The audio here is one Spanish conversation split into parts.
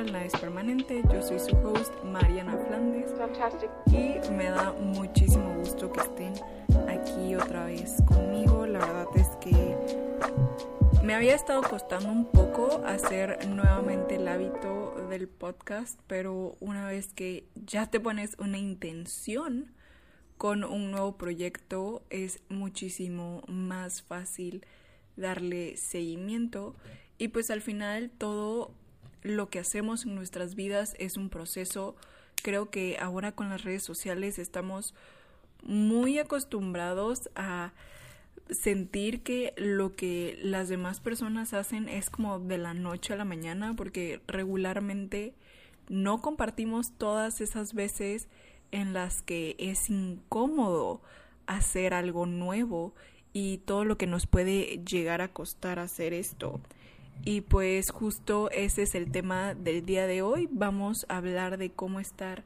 temporal, nada es permanente. Yo soy su host, Mariana Flandes. Y me da muchísimo gusto que estén aquí otra vez conmigo. La verdad es que me había estado costando un poco hacer nuevamente el hábito del podcast, pero una vez que ya te pones una intención con un nuevo proyecto, es muchísimo más fácil darle seguimiento y pues al final todo lo que hacemos en nuestras vidas es un proceso. Creo que ahora con las redes sociales estamos muy acostumbrados a sentir que lo que las demás personas hacen es como de la noche a la mañana porque regularmente no compartimos todas esas veces en las que es incómodo hacer algo nuevo y todo lo que nos puede llegar a costar hacer esto. Y pues justo ese es el tema del día de hoy. Vamos a hablar de cómo estar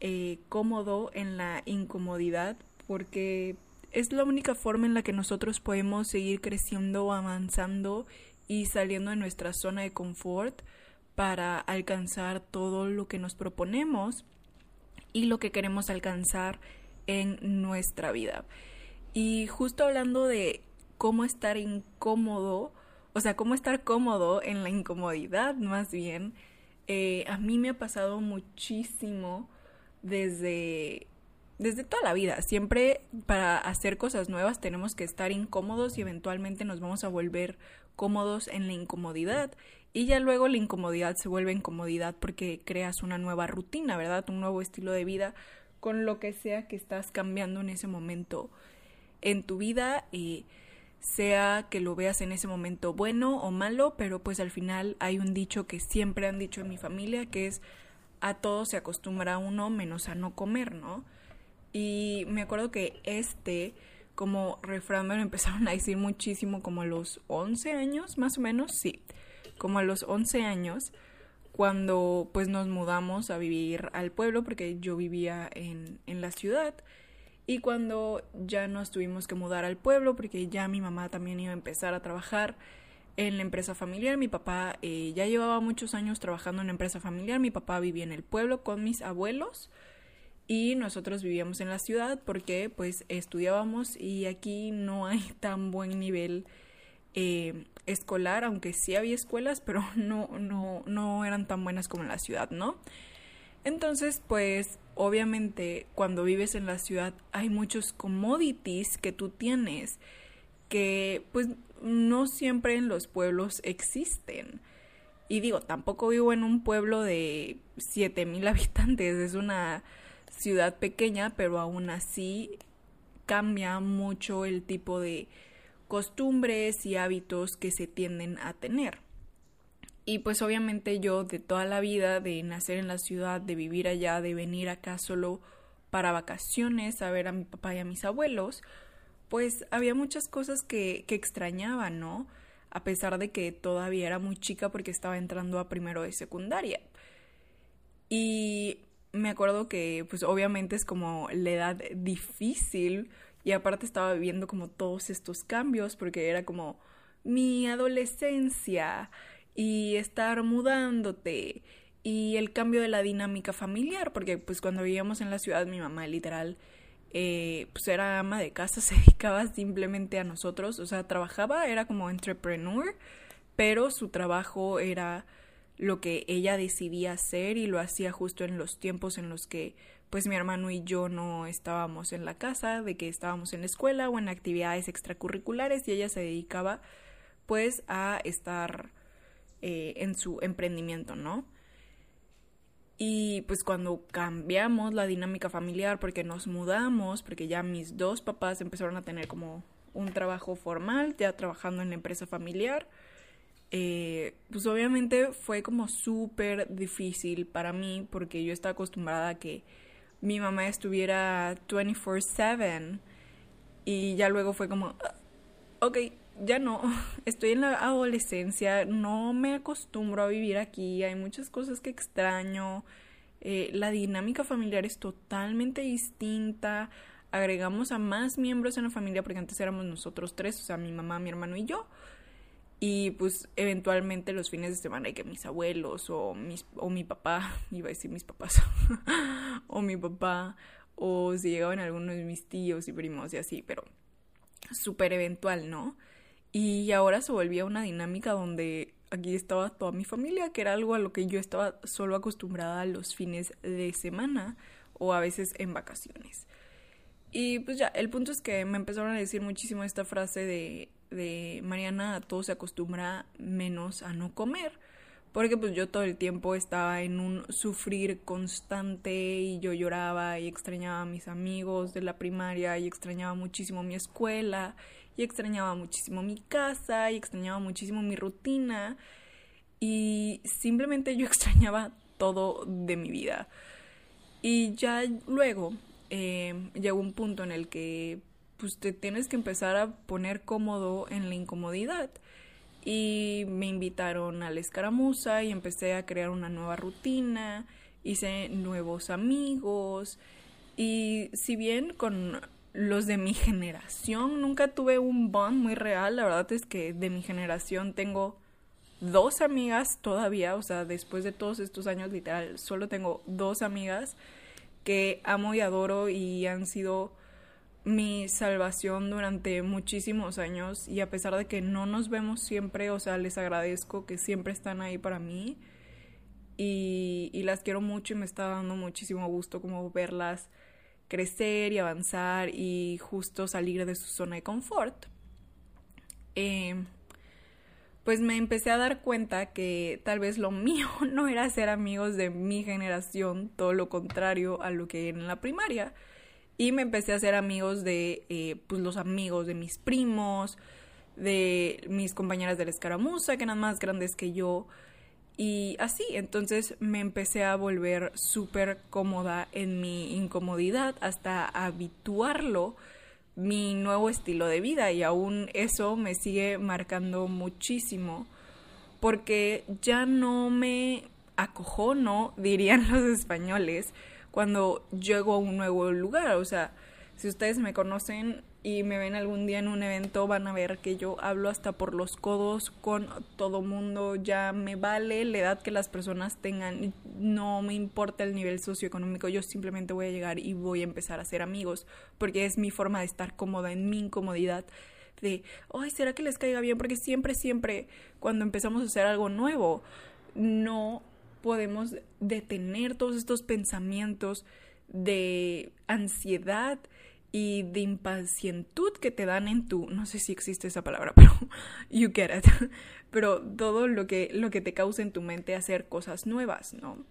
eh, cómodo en la incomodidad porque es la única forma en la que nosotros podemos seguir creciendo, avanzando y saliendo de nuestra zona de confort para alcanzar todo lo que nos proponemos y lo que queremos alcanzar en nuestra vida. Y justo hablando de cómo estar incómodo, o sea, cómo estar cómodo en la incomodidad más bien, eh, a mí me ha pasado muchísimo desde, desde toda la vida. Siempre para hacer cosas nuevas tenemos que estar incómodos y eventualmente nos vamos a volver cómodos en la incomodidad. Y ya luego la incomodidad se vuelve incomodidad porque creas una nueva rutina, ¿verdad? Un nuevo estilo de vida con lo que sea que estás cambiando en ese momento en tu vida y sea que lo veas en ese momento bueno o malo, pero pues al final hay un dicho que siempre han dicho en mi familia que es a todo se acostumbra uno menos a no comer, ¿no? Y me acuerdo que este como refrán me lo empezaron a decir muchísimo como a los 11 años, más o menos, sí, como a los 11 años cuando pues nos mudamos a vivir al pueblo porque yo vivía en, en la ciudad y cuando ya nos tuvimos que mudar al pueblo, porque ya mi mamá también iba a empezar a trabajar en la empresa familiar, mi papá eh, ya llevaba muchos años trabajando en la empresa familiar, mi papá vivía en el pueblo con mis abuelos y nosotros vivíamos en la ciudad porque pues estudiábamos y aquí no hay tan buen nivel eh, escolar, aunque sí había escuelas, pero no, no, no eran tan buenas como en la ciudad, ¿no? Entonces, pues obviamente cuando vives en la ciudad hay muchos commodities que tú tienes que pues no siempre en los pueblos existen. Y digo, tampoco vivo en un pueblo de 7000 habitantes, es una ciudad pequeña, pero aún así cambia mucho el tipo de costumbres y hábitos que se tienden a tener. Y pues obviamente yo de toda la vida, de nacer en la ciudad, de vivir allá, de venir acá solo para vacaciones, a ver a mi papá y a mis abuelos, pues había muchas cosas que, que extrañaba, ¿no? A pesar de que todavía era muy chica porque estaba entrando a primero de secundaria. Y me acuerdo que pues obviamente es como la edad difícil y aparte estaba viviendo como todos estos cambios porque era como mi adolescencia y estar mudándote y el cambio de la dinámica familiar, porque pues cuando vivíamos en la ciudad mi mamá literal eh, pues era ama de casa, se dedicaba simplemente a nosotros, o sea, trabajaba, era como entrepreneur, pero su trabajo era lo que ella decidía hacer y lo hacía justo en los tiempos en los que pues mi hermano y yo no estábamos en la casa, de que estábamos en la escuela o en actividades extracurriculares y ella se dedicaba pues a estar eh, en su emprendimiento, ¿no? Y pues cuando cambiamos la dinámica familiar, porque nos mudamos, porque ya mis dos papás empezaron a tener como un trabajo formal, ya trabajando en la empresa familiar, eh, pues obviamente fue como súper difícil para mí, porque yo estaba acostumbrada a que mi mamá estuviera 24/7 y ya luego fue como, ah, ok, ya no, estoy en la adolescencia, no me acostumbro a vivir aquí, hay muchas cosas que extraño, eh, la dinámica familiar es totalmente distinta, agregamos a más miembros en la familia porque antes éramos nosotros tres, o sea, mi mamá, mi hermano y yo. Y pues eventualmente los fines de semana hay que mis abuelos o, mis, o mi papá, iba a decir mis papás, o mi papá, o si llegaban algunos de mis tíos y primos y así, pero súper eventual, ¿no? Y ahora se volvía una dinámica donde aquí estaba toda mi familia, que era algo a lo que yo estaba solo acostumbrada los fines de semana o a veces en vacaciones. Y pues ya, el punto es que me empezaron a decir muchísimo esta frase de, de Mariana, todo se acostumbra menos a no comer. Porque pues yo todo el tiempo estaba en un sufrir constante y yo lloraba y extrañaba a mis amigos de la primaria y extrañaba muchísimo mi escuela y extrañaba muchísimo mi casa y extrañaba muchísimo mi rutina y simplemente yo extrañaba todo de mi vida. Y ya luego eh, llegó un punto en el que pues te tienes que empezar a poner cómodo en la incomodidad. Y me invitaron a la escaramuza y empecé a crear una nueva rutina, hice nuevos amigos y si bien con los de mi generación. Nunca tuve un bond muy real, la verdad es que de mi generación tengo dos amigas todavía, o sea, después de todos estos años literal, solo tengo dos amigas que amo y adoro y han sido mi salvación durante muchísimos años. Y a pesar de que no nos vemos siempre, o sea, les agradezco que siempre están ahí para mí. Y, y las quiero mucho y me está dando muchísimo gusto como verlas crecer y avanzar y justo salir de su zona de confort. Eh, pues me empecé a dar cuenta que tal vez lo mío no era ser amigos de mi generación, todo lo contrario a lo que en la primaria. Y me empecé a hacer amigos de eh, pues los amigos de mis primos, de mis compañeras de la escaramuza, que eran más grandes que yo. Y así, entonces me empecé a volver súper cómoda en mi incomodidad hasta habituarlo mi nuevo estilo de vida y aún eso me sigue marcando muchísimo porque ya no me acojono, dirían los españoles, cuando llego a un nuevo lugar. O sea, si ustedes me conocen, y me ven algún día en un evento van a ver que yo hablo hasta por los codos con todo mundo, ya me vale la edad que las personas tengan, no me importa el nivel socioeconómico, yo simplemente voy a llegar y voy a empezar a ser amigos, porque es mi forma de estar cómoda en mi incomodidad de, ay, ¿será que les caiga bien? Porque siempre, siempre, cuando empezamos a hacer algo nuevo, no podemos detener todos estos pensamientos de ansiedad, y de impacientud que te dan en tu, no sé si existe esa palabra, pero you get it, pero todo lo que, lo que te causa en tu mente hacer cosas nuevas, ¿no?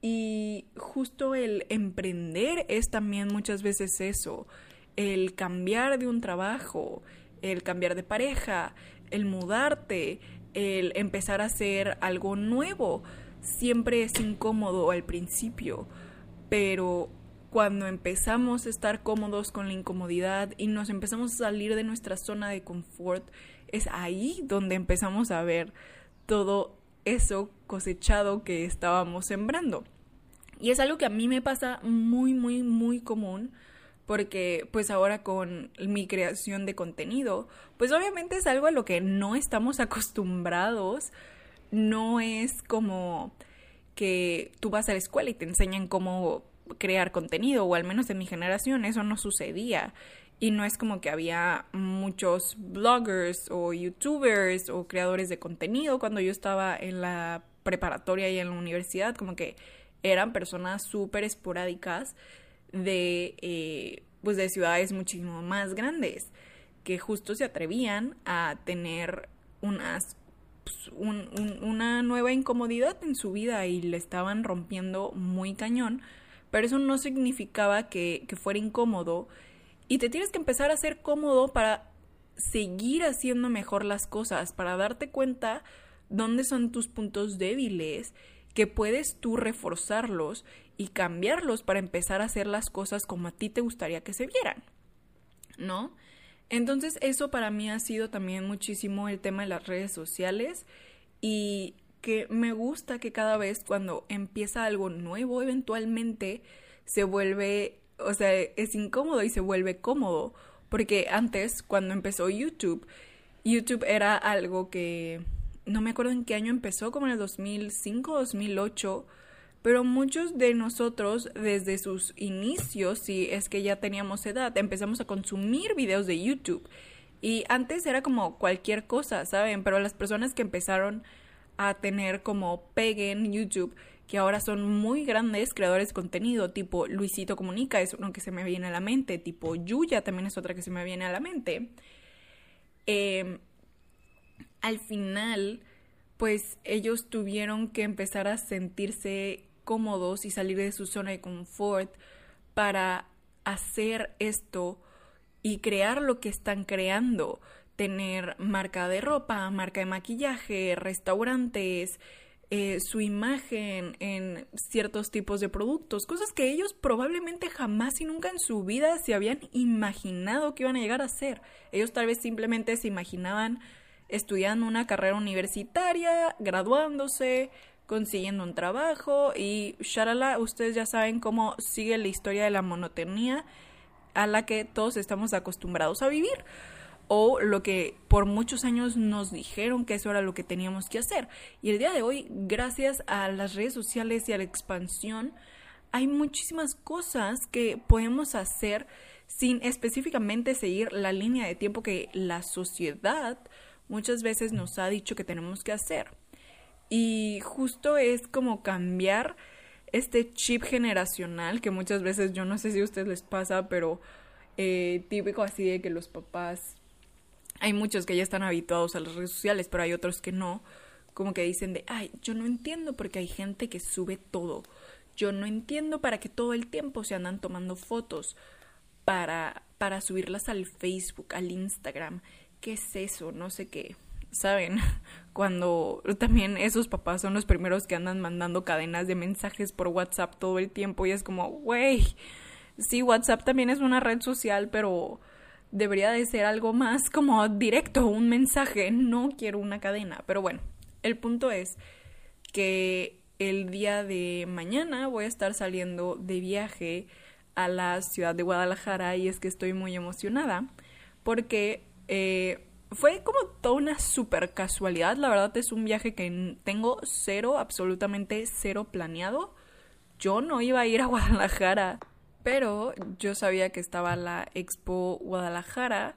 Y justo el emprender es también muchas veces eso, el cambiar de un trabajo, el cambiar de pareja, el mudarte, el empezar a hacer algo nuevo, siempre es incómodo al principio, pero cuando empezamos a estar cómodos con la incomodidad y nos empezamos a salir de nuestra zona de confort, es ahí donde empezamos a ver todo eso cosechado que estábamos sembrando. Y es algo que a mí me pasa muy, muy, muy común porque pues ahora con mi creación de contenido, pues obviamente es algo a lo que no estamos acostumbrados, no es como que tú vas a la escuela y te enseñan cómo crear contenido, o al menos en mi generación eso no sucedía. Y no es como que había muchos bloggers o youtubers o creadores de contenido cuando yo estaba en la preparatoria y en la universidad, como que eran personas súper esporádicas de, eh, pues de ciudades muchísimo más grandes, que justo se atrevían a tener unas pues, una nueva incomodidad en su vida y le estaban rompiendo muy cañón pero eso no significaba que, fuera incómodo y te tienes que empezar a ser cómodo para seguir haciendo mejor las cosas, para darte cuenta dónde son tus puntos débiles, que puedes tú reforzarlos y cambiarlos para empezar a hacer las cosas como a ti te gustaría que se vieran, ¿no? Entonces eso para mí ha sido también muchísimo el tema de las redes sociales y que me gusta que cada vez cuando empieza algo nuevo, eventualmente se vuelve, o sea, es incómodo y se vuelve cómodo. Porque antes, cuando empezó YouTube, YouTube era algo que no me acuerdo en qué año empezó, como en el 2005, 2008, pero muchos de nosotros desde sus inicios, si es que ya teníamos edad, empezamos a consumir videos de YouTube. Y antes era como cualquier cosa, ¿saben? Pero las personas que empezaron a tener como pegue en YouTube, que ahora son muy grandes creadores de contenido, tipo Luisito Comunica es uno que se me viene a la mente, tipo Yuya también es otra que se me viene a la mente. Eh, al final, pues ellos tuvieron que empezar a sentirse cómodos y salir de su zona de confort para hacer esto y crear lo que están creando. Tener marca de ropa, marca de maquillaje, restaurantes, eh, su imagen en ciertos tipos de productos, cosas que ellos probablemente jamás y nunca en su vida se habían imaginado que iban a llegar a ser. Ellos tal vez simplemente se imaginaban estudiando una carrera universitaria, graduándose, consiguiendo un trabajo y shalala, ustedes ya saben cómo sigue la historia de la monotonía a la que todos estamos acostumbrados a vivir o lo que por muchos años nos dijeron que eso era lo que teníamos que hacer. Y el día de hoy, gracias a las redes sociales y a la expansión, hay muchísimas cosas que podemos hacer sin específicamente seguir la línea de tiempo que la sociedad muchas veces nos ha dicho que tenemos que hacer. Y justo es como cambiar este chip generacional que muchas veces yo no sé si a ustedes les pasa, pero eh, típico así de que los papás, hay muchos que ya están habituados a las redes sociales, pero hay otros que no, como que dicen de, ay, yo no entiendo porque hay gente que sube todo, yo no entiendo para qué todo el tiempo se andan tomando fotos para, para subirlas al Facebook, al Instagram ¿qué es eso? No sé qué. ¿Saben? Cuando también esos papás son los primeros que andan mandando cadenas de mensajes por WhatsApp todo el tiempo y es como, güey, sí, WhatsApp también es una red social, pero debería de ser algo más como directo, un mensaje, no quiero una cadena. Pero bueno, el punto es que el día de mañana voy a estar saliendo de viaje a la ciudad de Guadalajara y es que estoy muy emocionada porque eh, fue como toda una super casualidad. La verdad es un viaje que tengo cero, absolutamente cero planeado. Yo no iba a ir a Guadalajara, pero yo sabía que estaba la Expo Guadalajara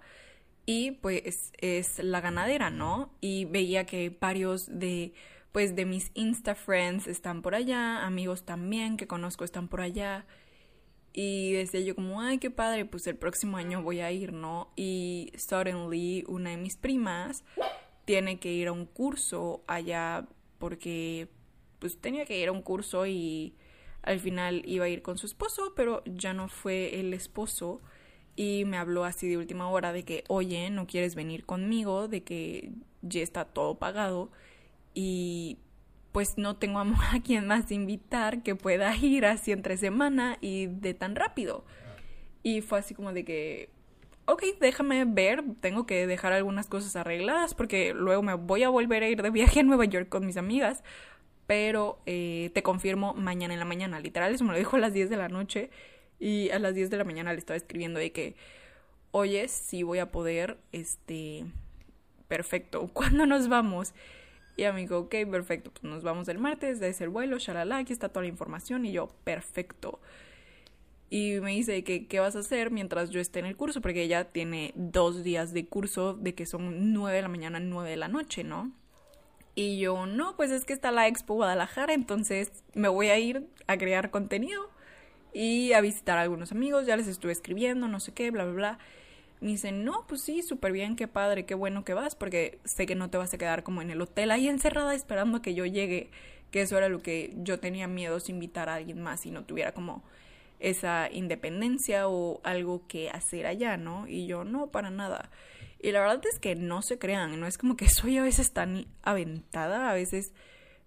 y pues es la ganadera, ¿no? Y veía que varios de pues de mis Insta friends están por allá, amigos también que conozco están por allá. Y decía yo como, ay, qué padre, pues el próximo año voy a ir, ¿no? Y suddenly una de mis primas tiene que ir a un curso allá porque pues tenía que ir a un curso y al final iba a ir con su esposo, pero ya no fue el esposo y me habló así de última hora de que, oye, no quieres venir conmigo, de que ya está todo pagado y pues no tengo a, quien más invitar que pueda ir así entre semana y de tan rápido. Y fue así como de que, ok, déjame ver, tengo que dejar algunas cosas arregladas porque luego me voy a volver a ir de viaje a Nueva York con mis amigas, pero eh, te confirmo mañana en la mañana, literal, eso me lo dijo a las 10 de la noche y a las 10 de la mañana le estaba escribiendo de que, oye, sí voy a poder, este, perfecto, ¿cuándo nos vamos? Y ella me dijo, ok, perfecto, pues nos vamos el martes, de ese vuelo, shalala, aquí está toda la información. Y yo, perfecto. Y me dice que qué vas a hacer mientras yo esté en el curso, porque ella tiene dos días de curso de que son nueve de la mañana, nueve de la noche, ¿no? Y yo, no, pues es que está la Expo Guadalajara, entonces me voy a ir a crear contenido y a visitar a algunos amigos, ya les estuve escribiendo, no sé qué, bla, bla, bla me dicen, no, pues sí, súper bien, qué padre, qué bueno que vas, porque sé que no te vas a quedar como en el hotel ahí encerrada esperando a que yo llegue, que eso era lo que yo tenía miedo si invitar a alguien más y no tuviera como esa independencia o algo que hacer allá, ¿no? Y yo, no, para nada. Y la verdad es que no se crean, no es como que soy a veces tan aventada, a veces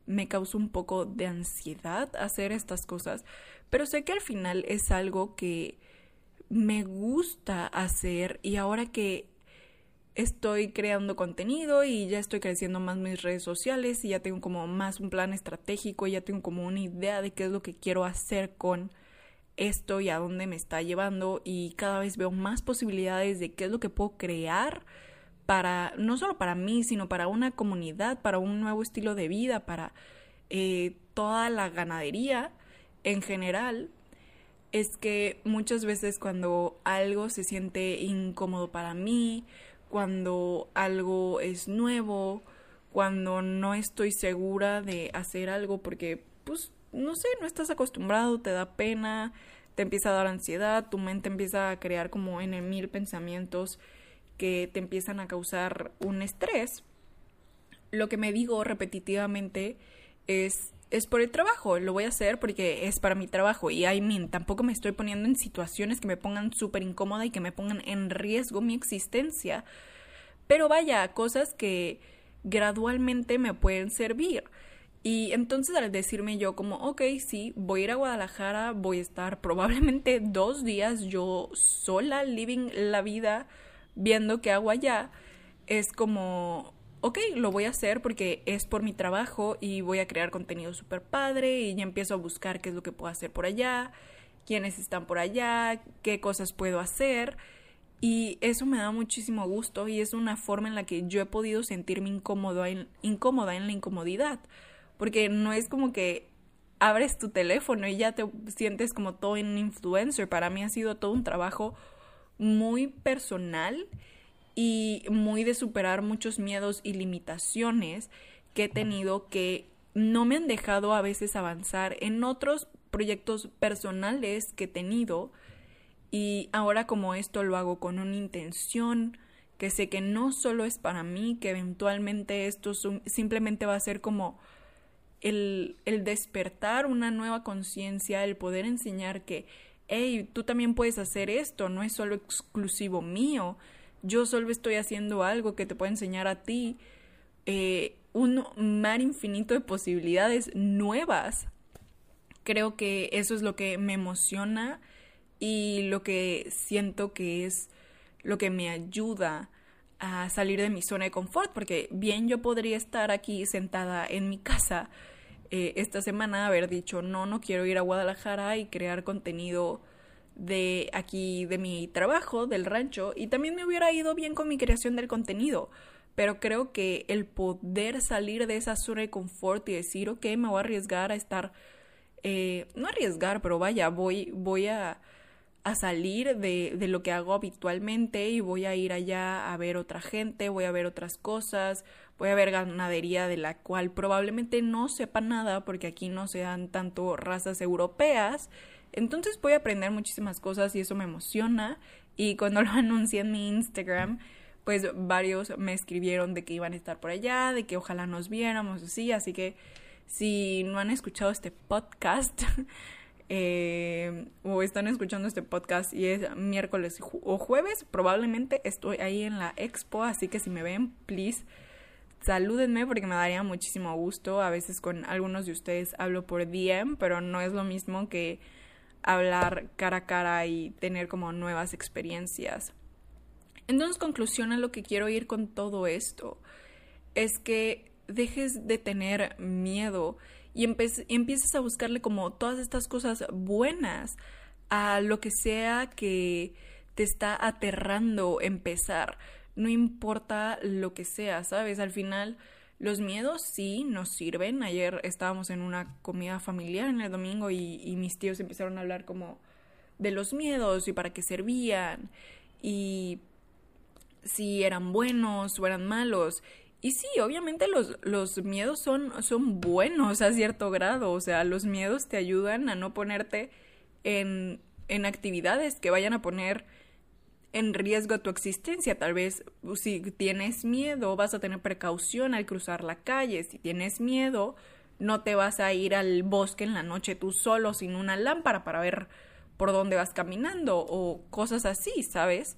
me causa un poco de ansiedad hacer estas cosas, pero sé que al final es algo que me gusta hacer y ahora que estoy creando contenido y ya estoy creciendo más mis redes sociales y ya tengo como más un plan estratégico, ya tengo como una idea de qué es lo que quiero hacer con esto y a dónde me está llevando y cada vez veo más posibilidades de qué es lo que puedo crear para, no solo para mí, sino para una comunidad, para un nuevo estilo de vida, para eh, toda la ganadería en general, es que muchas veces cuando algo se siente incómodo para mí, cuando algo es nuevo, cuando no estoy segura de hacer algo porque, pues, no sé, no estás acostumbrado, te da pena, te empieza a dar ansiedad, tu mente empieza a crear como en mil pensamientos que te empiezan a causar un estrés. Lo que me digo repetitivamente es es por el trabajo, lo voy a hacer porque es para mi trabajo y I mean, tampoco me estoy poniendo en situaciones que me pongan súper incómoda y que me pongan en riesgo mi existencia. Pero vaya, cosas que gradualmente me pueden servir. Y entonces al decirme yo como, ok, sí, voy a ir a Guadalajara, voy a estar probablemente dos días yo sola, living la vida, viendo qué hago allá, es como, ok, lo voy a hacer porque es por mi trabajo y voy a crear contenido súper padre y ya empiezo a buscar qué es lo que puedo hacer por allá, quiénes están por allá, qué cosas puedo hacer. Y eso me da muchísimo gusto y es una forma en la que yo he podido sentirme incómodo incómoda en la incomodidad. Porque no es como que abres tu teléfono y ya te sientes como todo un influencer. Para mí ha sido todo un trabajo muy personal y muy de superar muchos miedos y limitaciones que he tenido que no me han dejado a veces avanzar en otros proyectos personales que he tenido y ahora como esto lo hago con una intención que sé que no solo es para mí, que eventualmente esto simplemente va a ser como el, despertar una nueva conciencia, el poder enseñar que, hey, tú también puedes hacer esto, no es solo exclusivo mío, yo solo estoy haciendo algo que te puede enseñar a ti eh, un mar infinito de posibilidades nuevas. Creo que eso es lo que me emociona y lo que siento que es lo que me ayuda a salir de mi zona de confort, porque bien yo podría estar aquí sentada en mi casa eh, esta semana, haber dicho, no, no quiero ir a Guadalajara y crear contenido de aquí, de mi trabajo, del rancho, y también me hubiera ido bien con mi creación del contenido. Pero creo que el poder salir de esa zona de confort y decir, ok, me voy a arriesgar a estar, eh, no arriesgar, pero vaya, voy, voy a, a salir de, de, lo que hago habitualmente y voy a ir allá a ver otra gente, voy a ver otras cosas, a ver ganadería de la cual probablemente no sepa nada porque aquí no se dan tanto razas europeas entonces voy a aprender muchísimas cosas y eso me emociona. Y cuando lo anuncié en mi Instagram, pues varios me escribieron de que iban a estar por allá, de que ojalá nos viéramos así. Así que si no han escuchado este podcast eh, o están escuchando este podcast y es miércoles o jueves, probablemente estoy ahí en la expo. Así que si me ven, please salúdenme porque me daría muchísimo gusto. A veces con algunos de ustedes hablo por DM, pero no es lo mismo que hablar cara a cara y tener como nuevas experiencias. Entonces, conclusión a lo que quiero ir con todo esto es que dejes de tener miedo y empieces a buscarle como todas estas cosas buenas a lo que sea que te está aterrando empezar. No importa lo que sea, ¿sabes? Al final los miedos sí nos sirven. Ayer estábamos en una comida familiar en el domingo y, mis tíos empezaron a hablar como de los miedos y para qué servían y si eran buenos o eran malos. Y sí, obviamente los, los miedos son, son buenos a cierto grado. O sea, los miedos te ayudan a no ponerte en, en actividades que vayan a poner en riesgo tu existencia. Tal vez uh, si tienes miedo vas a tener precaución al cruzar la calle. Si tienes miedo no te vas a ir al bosque en la noche tú solo sin una lámpara para ver por dónde vas caminando o cosas así, ¿sabes?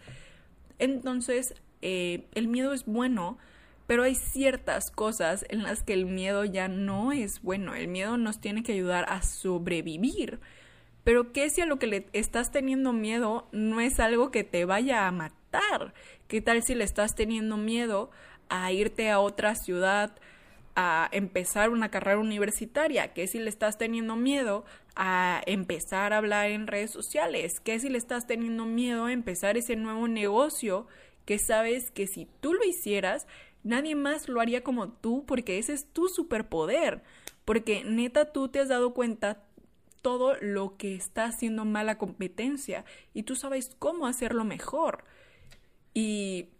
Entonces, eh, el miedo es bueno, pero hay ciertas cosas en las que el miedo ya no es bueno. El miedo nos tiene que ayudar a sobrevivir. Pero ¿qué si a lo que le estás teniendo miedo no es algo que te vaya a matar? ¿Qué tal si le estás teniendo miedo a irte a otra ciudad a empezar una carrera universitaria? ¿Qué si le estás teniendo miedo a empezar a hablar en redes sociales? ¿Qué si le estás teniendo miedo a empezar ese nuevo negocio que sabes que si tú lo hicieras, nadie más lo haría como tú porque ese es tu superpoder. Porque neta tú te has dado cuenta todo lo que está haciendo mala competencia y tú sabes cómo hacerlo mejor. Y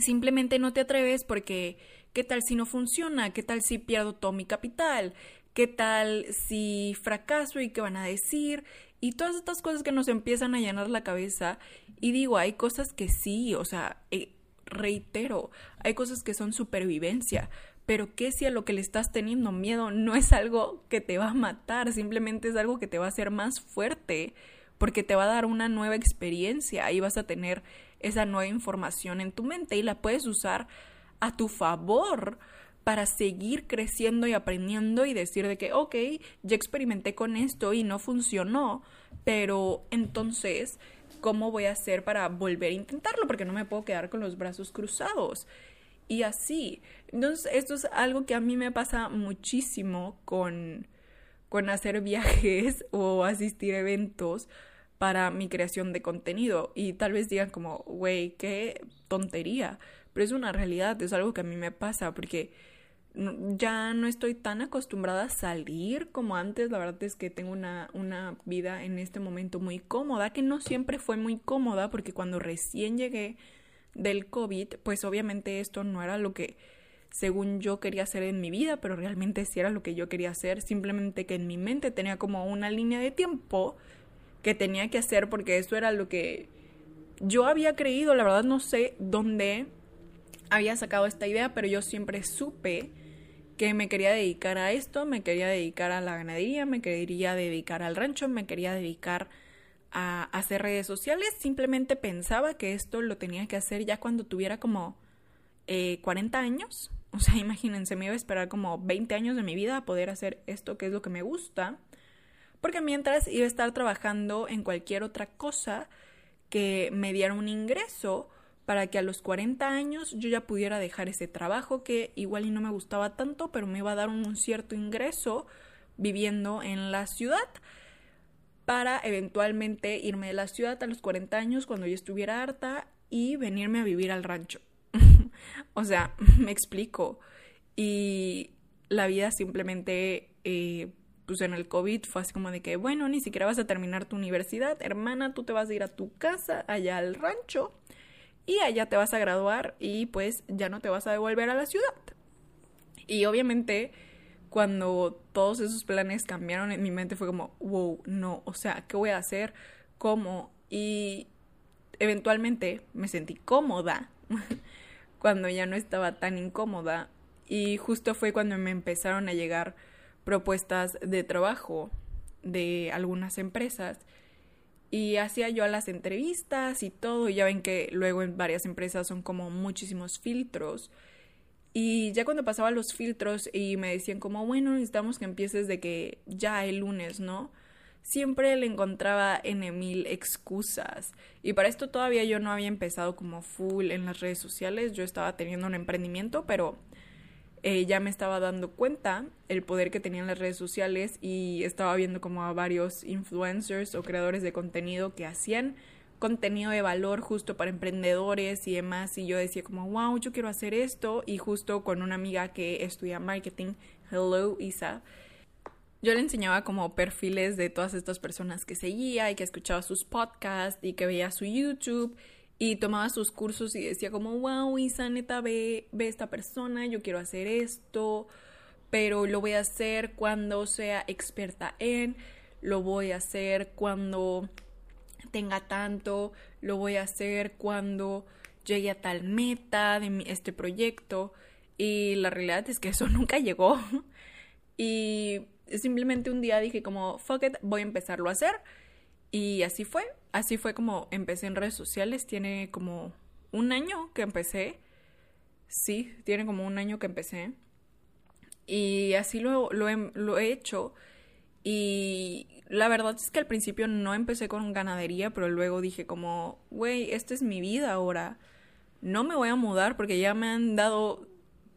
simplemente no te atreves porque ¿qué tal si no funciona? ¿Qué tal si pierdo todo mi capital? ¿Qué tal si fracaso y qué van a decir? Y todas estas cosas que nos empiezan a llenar la cabeza. Y digo, hay cosas que sí, o sea, eh, reitero, hay cosas que son supervivencia. Pero ¿qué si a lo que le estás teniendo miedo no es algo que te va a matar? Simplemente es algo que te va a hacer más fuerte. Porque te va a dar una nueva experiencia. Ahí vas a tener esa nueva información en tu mente y la puedes usar a tu favor para seguir creciendo y aprendiendo y decir de que, ok, ya experimenté con esto y no funcionó, pero entonces, ¿cómo voy a hacer para volver a intentarlo? Porque no me puedo quedar con los brazos cruzados. Y así. Entonces, esto es algo que a mí me pasa muchísimo con, con hacer viajes o asistir a eventos para mi creación de contenido. Y tal vez digan como, güey, qué tontería. Pero es una realidad, es algo que a mí me pasa porque ya no estoy tan acostumbrada a salir como antes. La verdad es que tengo una, una vida en este momento muy cómoda, que no siempre fue muy cómoda porque cuando recién llegué del COVID, pues obviamente esto no era lo que según yo quería hacer en mi vida, pero realmente sí era lo que yo quería hacer, simplemente que en mi mente tenía como una línea de tiempo que tenía que hacer porque eso era lo que yo había creído, la verdad no sé dónde había sacado esta idea, pero yo siempre supe que me quería dedicar a esto, me quería dedicar a la ganadería, me quería dedicar al rancho, me quería dedicar a hacer redes sociales, simplemente pensaba que esto lo tenía que hacer ya cuando tuviera como 40 eh, años, o sea, imagínense, me iba a esperar como 20 años de mi vida a poder hacer esto que es lo que me gusta, porque mientras iba a estar trabajando en cualquier otra cosa que me diera un ingreso, para que a los 40 años yo ya pudiera dejar ese trabajo que igual y no me gustaba tanto, pero me iba a dar un cierto ingreso viviendo en la ciudad para eventualmente irme de la ciudad a los 40 años cuando yo estuviera harta y venirme a vivir al rancho. o sea, me explico. Y la vida simplemente, eh, pues en el COVID fue así como de que, bueno, ni siquiera vas a terminar tu universidad, hermana, tú te vas a ir a tu casa, allá al rancho y allá te vas a graduar y pues ya no te vas a devolver a la ciudad. Y obviamente cuando todos esos planes cambiaron en mi mente fue como, wow, no, o sea, ¿qué voy a hacer? ¿Cómo? Y eventualmente me sentí cómoda cuando ya no estaba tan incómoda y justo fue cuando me empezaron a llegar propuestas de trabajo de algunas empresas y hacía yo las entrevistas y todo, y ya ven que luego en varias empresas son como muchísimos filtros. Y ya cuando pasaba los filtros y me decían como, bueno, necesitamos que empieces de que ya el lunes, ¿no? Siempre le encontraba en mil excusas. Y para esto todavía yo no había empezado como full en las redes sociales, yo estaba teniendo un emprendimiento, pero eh, ya me estaba dando cuenta el poder que tenían las redes sociales y estaba viendo como a varios influencers o creadores de contenido que hacían contenido de valor justo para emprendedores y demás y yo decía como wow yo quiero hacer esto y justo con una amiga que estudia marketing hello Isa yo le enseñaba como perfiles de todas estas personas que seguía y que escuchaba sus podcasts y que veía su YouTube y tomaba sus cursos y decía como, wow, Isa, neta, ve, ve esta persona, yo quiero hacer esto, pero lo voy a hacer cuando sea experta en, lo voy a hacer cuando tenga tanto, lo voy a hacer cuando llegue a tal meta de este proyecto. Y la realidad es que eso nunca llegó. y simplemente un día dije como, fuck it, voy a empezarlo a hacer. Y así fue, así fue como empecé en redes sociales, tiene como un año que empecé, sí, tiene como un año que empecé. Y así lo, lo, he, lo he hecho. Y la verdad es que al principio no empecé con ganadería, pero luego dije como, güey, esta es mi vida ahora. No me voy a mudar porque ya me han dado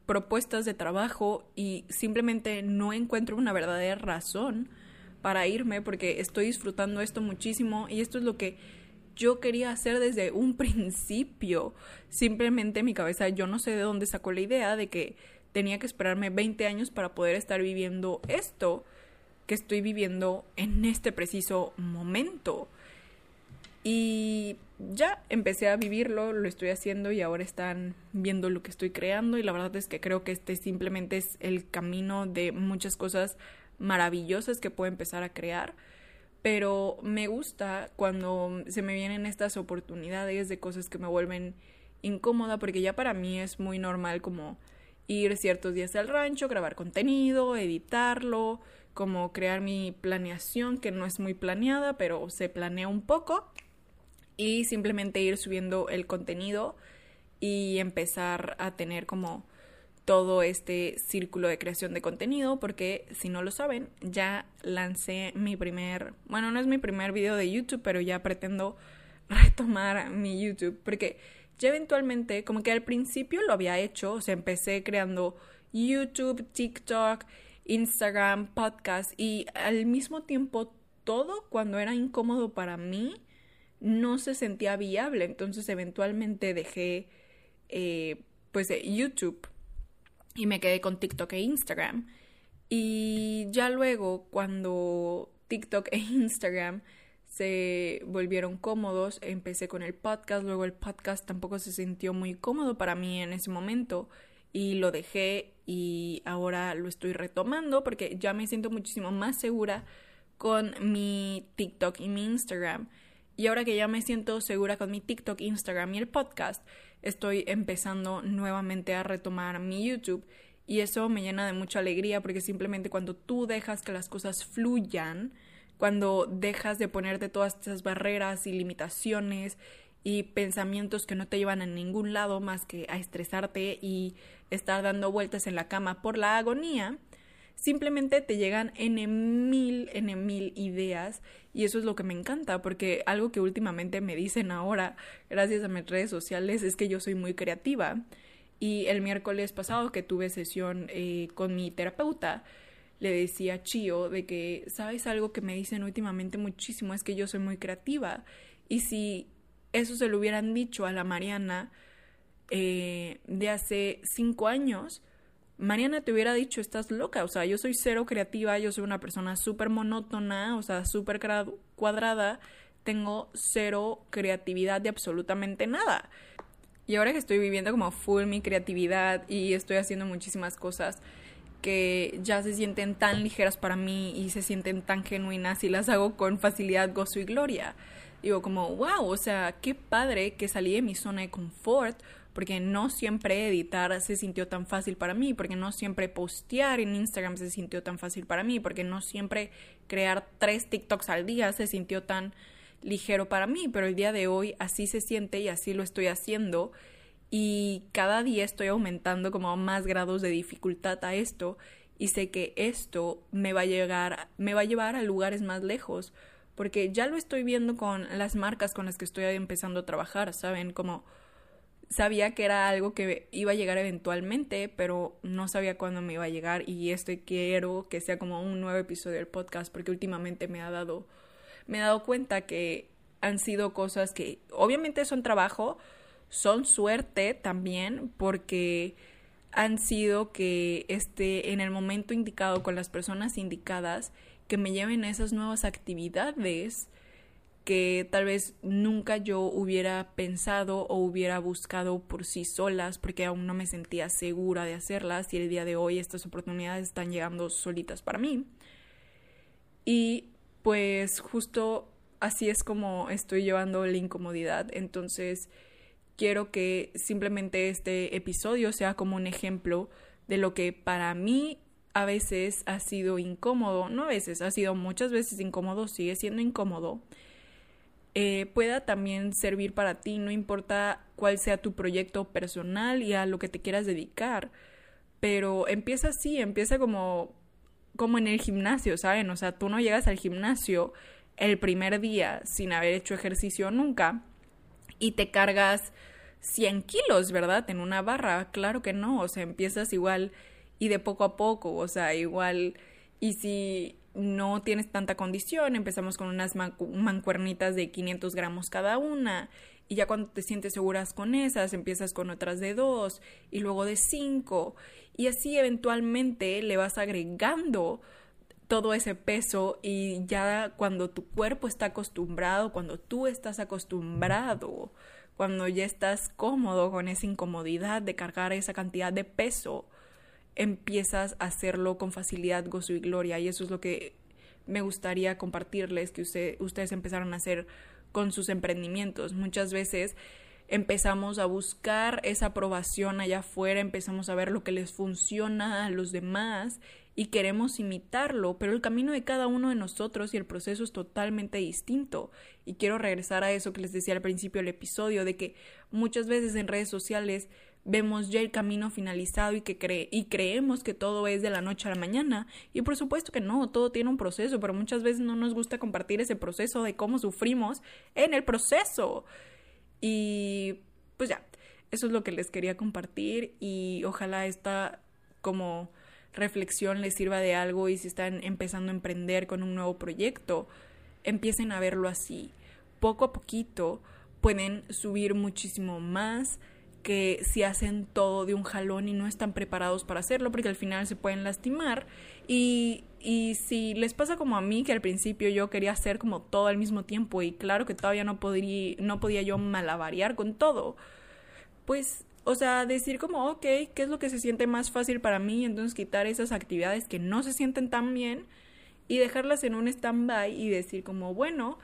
propuestas de trabajo y simplemente no encuentro una verdadera razón para irme porque estoy disfrutando esto muchísimo y esto es lo que yo quería hacer desde un principio. Simplemente en mi cabeza yo no sé de dónde sacó la idea de que tenía que esperarme 20 años para poder estar viviendo esto que estoy viviendo en este preciso momento. Y ya empecé a vivirlo, lo estoy haciendo y ahora están viendo lo que estoy creando y la verdad es que creo que este simplemente es el camino de muchas cosas maravillosas que puedo empezar a crear. Pero me gusta cuando se me vienen estas oportunidades de cosas que me vuelven incómoda porque ya para mí es muy normal como ir ciertos días al rancho, grabar contenido, editarlo, como crear mi planeación, que no es muy planeada, pero se planea un poco, y simplemente ir subiendo el contenido y empezar a tener como todo este círculo de creación de contenido, porque si no lo saben, ya lancé mi primer, bueno, no es mi primer video de YouTube, pero ya pretendo retomar mi YouTube, porque ya eventualmente, como que al principio lo había hecho, o sea, empecé creando YouTube, TikTok, Instagram, podcast y al mismo tiempo todo cuando era incómodo para mí no se sentía viable, entonces eventualmente dejé eh, pues YouTube y me quedé con TikTok e Instagram. Y ya luego cuando TikTok e Instagram se volvieron cómodos, empecé con el podcast, luego el podcast tampoco se sintió muy cómodo para mí en ese momento y lo dejé y ahora lo estoy retomando porque ya me siento muchísimo más segura con mi TikTok y mi Instagram. Y ahora que ya me siento segura con mi TikTok, Instagram y el podcast, estoy empezando nuevamente a retomar mi YouTube y eso me llena de mucha alegría porque simplemente cuando tú dejas que las cosas fluyan, cuando dejas de ponerte todas esas barreras y limitaciones y pensamientos que no te llevan a ningún lado más que a estresarte y estar dando vueltas en la cama por la agonía, simplemente te llegan en mil ideas y eso es lo que me encanta porque algo que últimamente me dicen ahora gracias a mis redes sociales es que yo soy muy creativa y el miércoles pasado que tuve sesión eh, con mi terapeuta le decía a Chio de que, ¿sabes algo que me dicen últimamente muchísimo? Es que yo soy muy creativa. Y si eso se lo hubieran dicho a la Mariana eh, de hace cinco años, Mariana te hubiera dicho, estás loca, o sea, yo soy cero creativa, yo soy una persona súper monótona, o sea, súper cuadrada, tengo cero creatividad de absolutamente nada. Y ahora que estoy viviendo como full mi creatividad y estoy haciendo muchísimas cosas, que ya se sienten tan ligeras para mí y se sienten tan genuinas y las hago con facilidad, gozo y gloria. Digo como, wow, o sea, qué padre que salí de mi zona de confort porque no siempre editar se sintió tan fácil para mí, porque no siempre postear en Instagram se sintió tan fácil para mí, porque no siempre crear tres TikToks al día se sintió tan ligero para mí, pero el día de hoy así se siente y así lo estoy haciendo y cada día estoy aumentando como más grados de dificultad a esto y sé que esto me va a llegar me va a llevar a lugares más lejos porque ya lo estoy viendo con las marcas con las que estoy empezando a trabajar, ¿saben? Como sabía que era algo que iba a llegar eventualmente, pero no sabía cuándo me iba a llegar y esto quiero que sea como un nuevo episodio del podcast porque últimamente me ha dado me he dado cuenta que han sido cosas que obviamente son trabajo, son suerte también porque han sido que esté en el momento indicado con las personas indicadas que me lleven a esas nuevas actividades que tal vez nunca yo hubiera pensado o hubiera buscado por sí solas porque aún no me sentía segura de hacerlas y el día de hoy estas oportunidades están llegando solitas para mí. Y pues justo así es como estoy llevando la incomodidad. Entonces, quiero que simplemente este episodio sea como un ejemplo de lo que para mí a veces ha sido incómodo, no a veces, ha sido muchas veces incómodo, sigue siendo incómodo, eh, pueda también servir para ti, no importa cuál sea tu proyecto personal y a lo que te quieras dedicar, pero empieza así, empieza como, como en el gimnasio, ¿saben? O sea, tú no llegas al gimnasio el primer día sin haber hecho ejercicio nunca y te cargas 100 kilos, ¿verdad? En una barra, claro que no, o sea, empiezas igual y de poco a poco, o sea, igual, y si no tienes tanta condición, empezamos con unas mancuernitas de 500 gramos cada una y ya cuando te sientes seguras con esas, empiezas con otras de dos y luego de cinco y así eventualmente le vas agregando todo ese peso y ya cuando tu cuerpo está acostumbrado, cuando tú estás acostumbrado, cuando ya estás cómodo con esa incomodidad de cargar esa cantidad de peso, empiezas a hacerlo con facilidad, gozo y gloria. Y eso es lo que me gustaría compartirles, que ustedes empezaron a hacer con sus emprendimientos. Muchas veces empezamos a buscar esa aprobación allá afuera, empezamos a ver lo que les funciona a los demás y queremos imitarlo, pero el camino de cada uno de nosotros y el proceso es totalmente distinto. Y quiero regresar a eso que les decía al principio del episodio, de que muchas veces en redes sociales vemos ya el camino finalizado y que cree y creemos que todo es de la noche a la mañana y por supuesto que no, todo tiene un proceso, pero muchas veces no nos gusta compartir ese proceso de cómo sufrimos en el proceso. Y pues ya, eso es lo que les quería compartir y ojalá esta como reflexión les sirva de algo y si están empezando a emprender con un nuevo proyecto, empiecen a verlo así. Poco a poquito pueden subir muchísimo más que si hacen todo de un jalón y no están preparados para hacerlo porque al final se pueden lastimar y, y si les pasa como a mí que al principio yo quería hacer como todo al mismo tiempo y claro que todavía no podría, no podía yo malavariar con todo, pues o sea, decir como, ok, ¿qué es lo que se siente más fácil para mí? Entonces quitar esas actividades que no se sienten tan bien y dejarlas en un stand-by y decir como, bueno,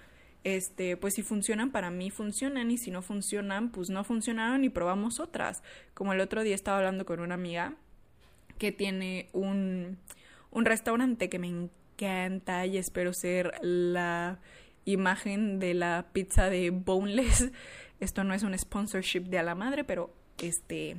este, pues si funcionan para mí funcionan y si no funcionan, pues no funcionaron y probamos otras. Como el otro día estaba hablando con una amiga que tiene un, un restaurante que me encanta y espero ser la imagen de la pizza de boneless. Esto no es un sponsorship de a la madre, pero este,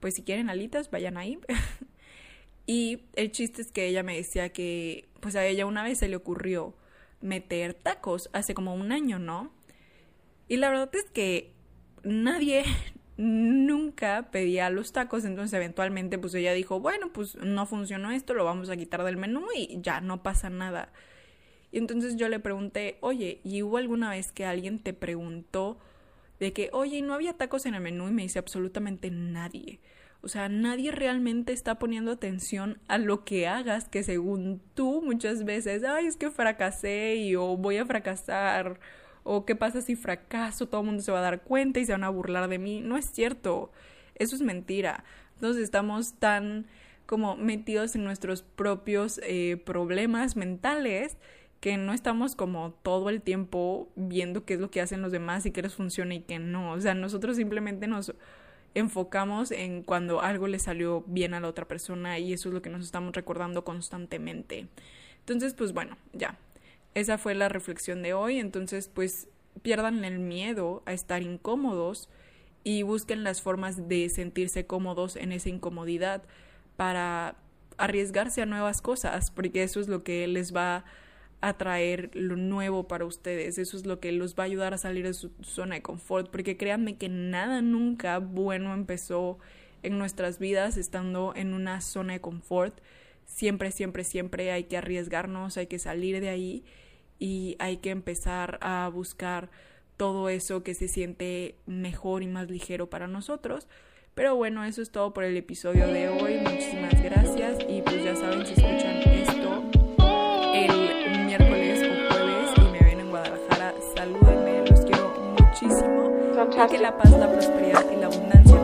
pues si quieren alitas, vayan ahí. y el chiste es que ella me decía que, pues a ella una vez se le ocurrió meter tacos hace como un año, ¿no? Y la verdad es que nadie nunca pedía los tacos, entonces eventualmente pues ella dijo, bueno, pues no funcionó esto, lo vamos a quitar del menú y ya no pasa nada. Y entonces yo le pregunté, oye, ¿y hubo alguna vez que alguien te preguntó de que, oye, no había tacos en el menú? Y me dice absolutamente nadie. O sea, nadie realmente está poniendo atención a lo que hagas, que según tú muchas veces, ay, es que fracasé y o voy a fracasar, o qué pasa si fracaso, todo el mundo se va a dar cuenta y se van a burlar de mí. No es cierto, eso es mentira. Entonces estamos tan como metidos en nuestros propios eh, problemas mentales que no estamos como todo el tiempo viendo qué es lo que hacen los demás y qué les funciona y qué no. O sea, nosotros simplemente nos enfocamos en cuando algo le salió bien a la otra persona y eso es lo que nos estamos recordando constantemente. Entonces, pues bueno, ya. Esa fue la reflexión de hoy. Entonces, pues pierdan el miedo a estar incómodos y busquen las formas de sentirse cómodos en esa incomodidad para arriesgarse a nuevas cosas, porque eso es lo que les va a atraer lo nuevo para ustedes. Eso es lo que los va a ayudar a salir de su zona de confort, porque créanme que nada nunca bueno empezó en nuestras vidas estando en una zona de confort. Siempre, siempre, siempre hay que arriesgarnos, hay que salir de ahí y hay que empezar a buscar todo eso que se siente mejor y más ligero para nosotros. Pero bueno, eso es todo por el episodio de hoy. Muchísimas gracias y pues ya saben si escuchan esto que la paz, la prosperidad y la abundancia